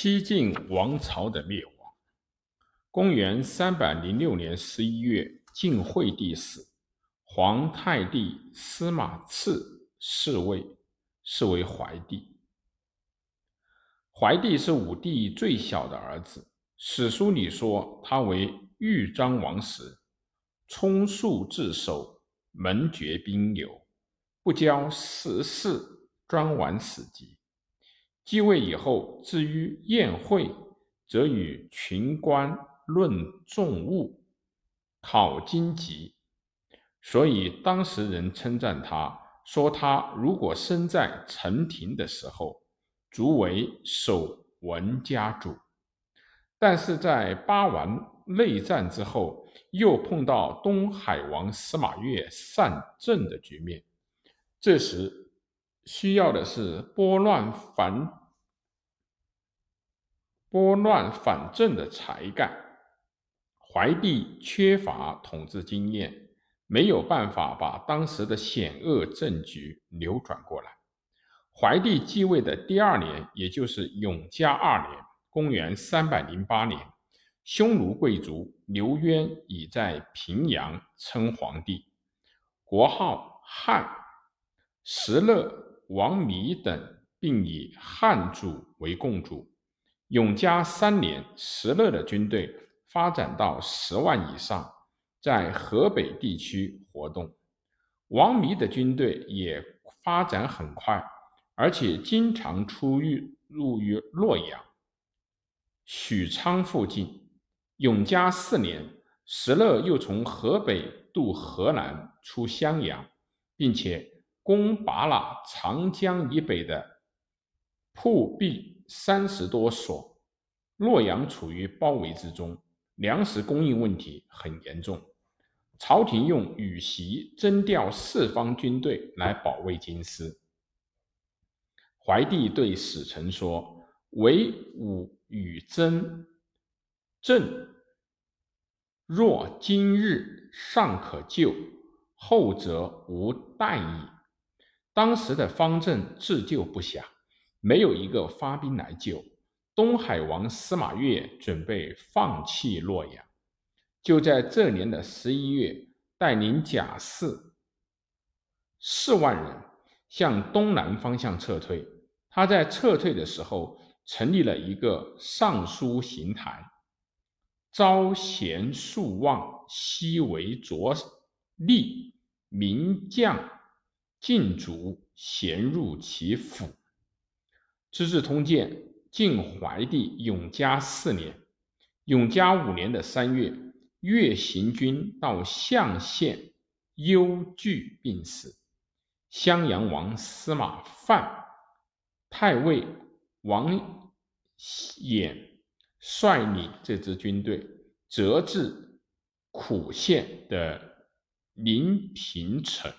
西晋王朝的灭亡。公元三百零六年十一月，晋惠帝死，皇太帝司马炽嗣位，是为怀帝。怀帝是武帝最小的儿子，史书里说他为豫章王时，充数自守，门绝兵流，不教时事，专玩史籍。继位以后，至于宴会，则与群官论重物，考经籍。所以当时人称赞他，说他如果生在陈平的时候，足为守文家主。但是在八王内战之后，又碰到东海王司马越上阵的局面，这时需要的是拨乱反。拨乱反正的才干，怀帝缺乏统治经验，没有办法把当时的险恶政局扭转过来。怀帝继位的第二年，也就是永嘉二年（公元三百零八年），匈奴贵族刘渊已在平阳称皇帝，国号汉，石勒、王弥等并以汉主为共主。永嘉三年，石勒的军队发展到十万以上，在河北地区活动。王弥的军队也发展很快，而且经常出入于洛阳、许昌附近。永嘉四年，石勒又从河北渡河南出襄阳，并且攻拔了长江以北的铺壁。三十多所，洛阳处于包围之中，粮食供应问题很严重。朝廷用羽檄征调四方军队来保卫京师。怀帝对使臣说：“唯吾与征，朕若今日尚可救，后则无待矣。”当时的方正自救不暇。没有一个发兵来救，东海王司马越准备放弃洛阳。就在这年的十一月，带领甲士四万人向东南方向撤退。他在撤退的时候，成立了一个尚书行台，招贤数望，悉为着吏，名将尽卒，贤入其府。《资治通鉴》晋怀帝永嘉四年，永嘉五年的三月，越行军到象县，忧惧病死。襄阳王司马范、太尉王衍率领这支军队，折至苦县的临平城，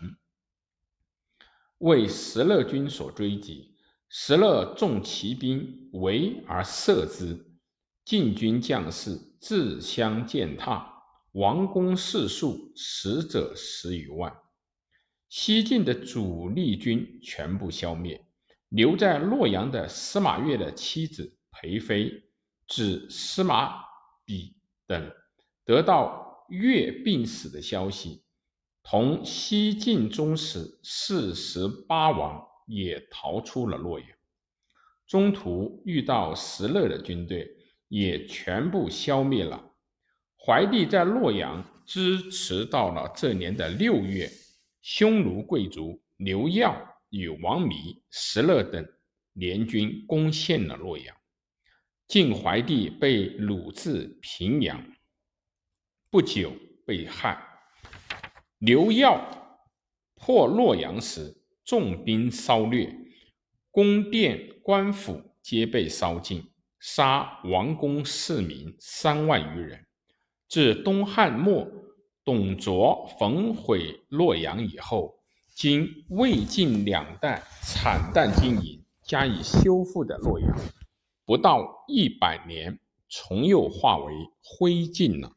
为石勒军所追击。石勒众骑兵围而射之，晋军将士自相践踏，王公士数死者十余万。西晋的主力军全部消灭，留在洛阳的司马越的妻子裴妃、子司马比等，得到越病死的消息，同西晋宗室四十八王。也逃出了洛阳，中途遇到石勒的军队，也全部消灭了。怀帝在洛阳支持到了这年的六月，匈奴贵族刘耀与王弥、石勒等联军攻陷了洛阳。晋怀帝被掳至平阳，不久被害。刘耀破洛阳时。重兵烧掠，宫殿官府皆被烧尽，杀王公市民三万余人。自东汉末，董卓焚毁洛阳以后，经魏晋两代惨淡经营加以修复的洛阳，不到一百年，重又化为灰烬了。